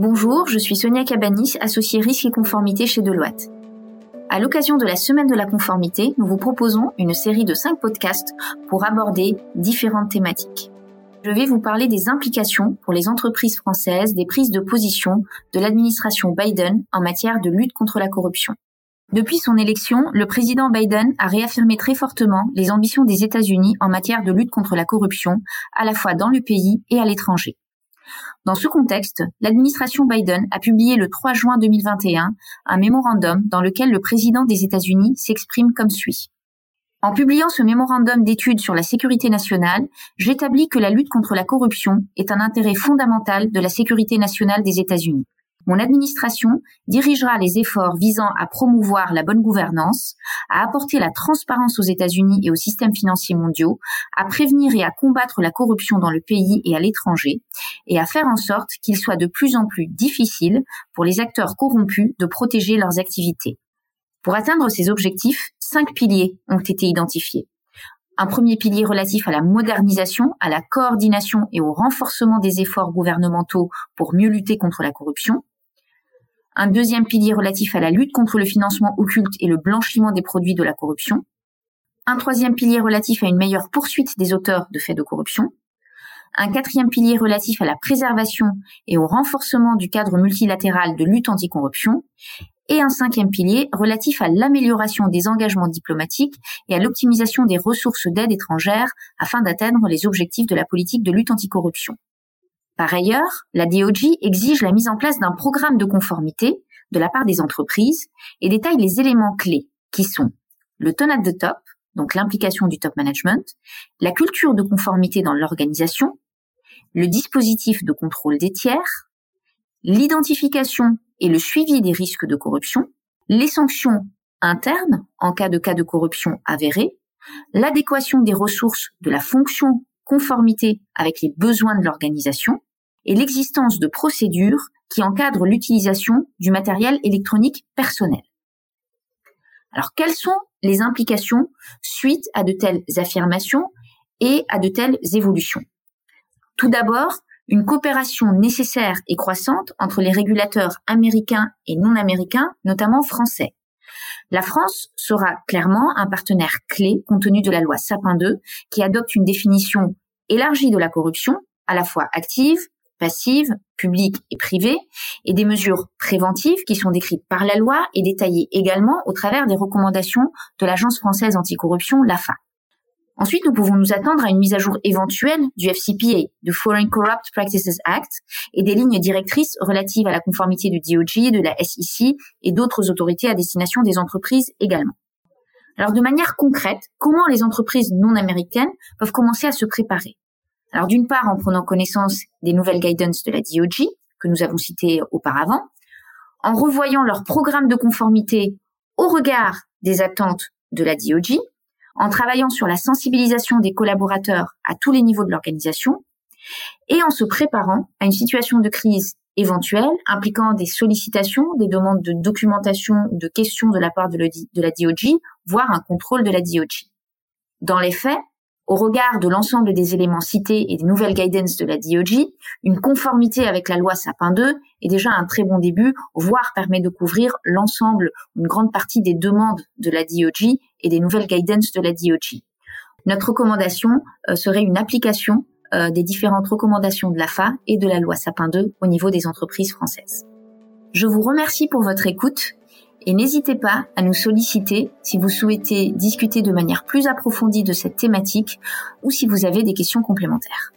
Bonjour, je suis Sonia Cabanis, associée risque et conformité chez Deloitte. À l'occasion de la semaine de la conformité, nous vous proposons une série de cinq podcasts pour aborder différentes thématiques. Je vais vous parler des implications pour les entreprises françaises des prises de position de l'administration Biden en matière de lutte contre la corruption. Depuis son élection, le président Biden a réaffirmé très fortement les ambitions des États-Unis en matière de lutte contre la corruption, à la fois dans le pays et à l'étranger. Dans ce contexte, l'administration Biden a publié le 3 juin 2021 un mémorandum dans lequel le président des États-Unis s'exprime comme suit. En publiant ce mémorandum d'études sur la sécurité nationale, j'établis que la lutte contre la corruption est un intérêt fondamental de la sécurité nationale des États-Unis. Mon administration dirigera les efforts visant à promouvoir la bonne gouvernance, à apporter la transparence aux États-Unis et aux systèmes financiers mondiaux, à prévenir et à combattre la corruption dans le pays et à l'étranger, et à faire en sorte qu'il soit de plus en plus difficile pour les acteurs corrompus de protéger leurs activités. Pour atteindre ces objectifs, cinq piliers ont été identifiés un premier pilier relatif à la modernisation, à la coordination et au renforcement des efforts gouvernementaux pour mieux lutter contre la corruption, un deuxième pilier relatif à la lutte contre le financement occulte et le blanchiment des produits de la corruption, un troisième pilier relatif à une meilleure poursuite des auteurs de faits de corruption, un quatrième pilier relatif à la préservation et au renforcement du cadre multilatéral de lutte anticorruption, et un cinquième pilier relatif à l'amélioration des engagements diplomatiques et à l'optimisation des ressources d'aide étrangères afin d'atteindre les objectifs de la politique de lutte anticorruption. Par ailleurs, la DOJ exige la mise en place d'un programme de conformité de la part des entreprises et détaille les éléments clés qui sont le ton at the top, donc l'implication du top management, la culture de conformité dans l'organisation, le dispositif de contrôle des tiers, l'identification et le suivi des risques de corruption, les sanctions internes en cas de cas de corruption avérée, l'adéquation des ressources de la fonction conformité avec les besoins de l'organisation, et l'existence de procédures qui encadrent l'utilisation du matériel électronique personnel. Alors, quelles sont les implications suite à de telles affirmations et à de telles évolutions? Tout d'abord, une coopération nécessaire et croissante entre les régulateurs américains et non américains, notamment français. La France sera clairement un partenaire clé compte tenu de la loi Sapin 2 qui adopte une définition élargie de la corruption, à la fois active, passives, publiques et privées, et des mesures préventives qui sont décrites par la loi et détaillées également au travers des recommandations de l'Agence française anticorruption, l'AFA. Ensuite, nous pouvons nous attendre à une mise à jour éventuelle du FCPA, du Foreign Corrupt Practices Act, et des lignes directrices relatives à la conformité du DOJ, de la SEC et d'autres autorités à destination des entreprises également. Alors, de manière concrète, comment les entreprises non américaines peuvent commencer à se préparer? Alors d'une part en prenant connaissance des nouvelles guidance de la DOJ que nous avons citées auparavant, en revoyant leur programme de conformité au regard des attentes de la DOJ, en travaillant sur la sensibilisation des collaborateurs à tous les niveaux de l'organisation et en se préparant à une situation de crise éventuelle impliquant des sollicitations, des demandes de documentation ou de questions de la part de, la DOJ, voire un contrôle de la DOJ. Dans les faits, au regard de l'ensemble des éléments cités et des nouvelles guidance de la DOJ, une conformité avec la loi Sapin 2 est déjà un très bon début, voire permet de couvrir l'ensemble, une grande partie des demandes de la DOJ et des nouvelles guidance de la DOJ. Notre recommandation euh, serait une application euh, des différentes recommandations de l'AFA et de la loi Sapin 2 au niveau des entreprises françaises. Je vous remercie pour votre écoute et n'hésitez pas à nous solliciter si vous souhaitez discuter de manière plus approfondie de cette thématique ou si vous avez des questions complémentaires.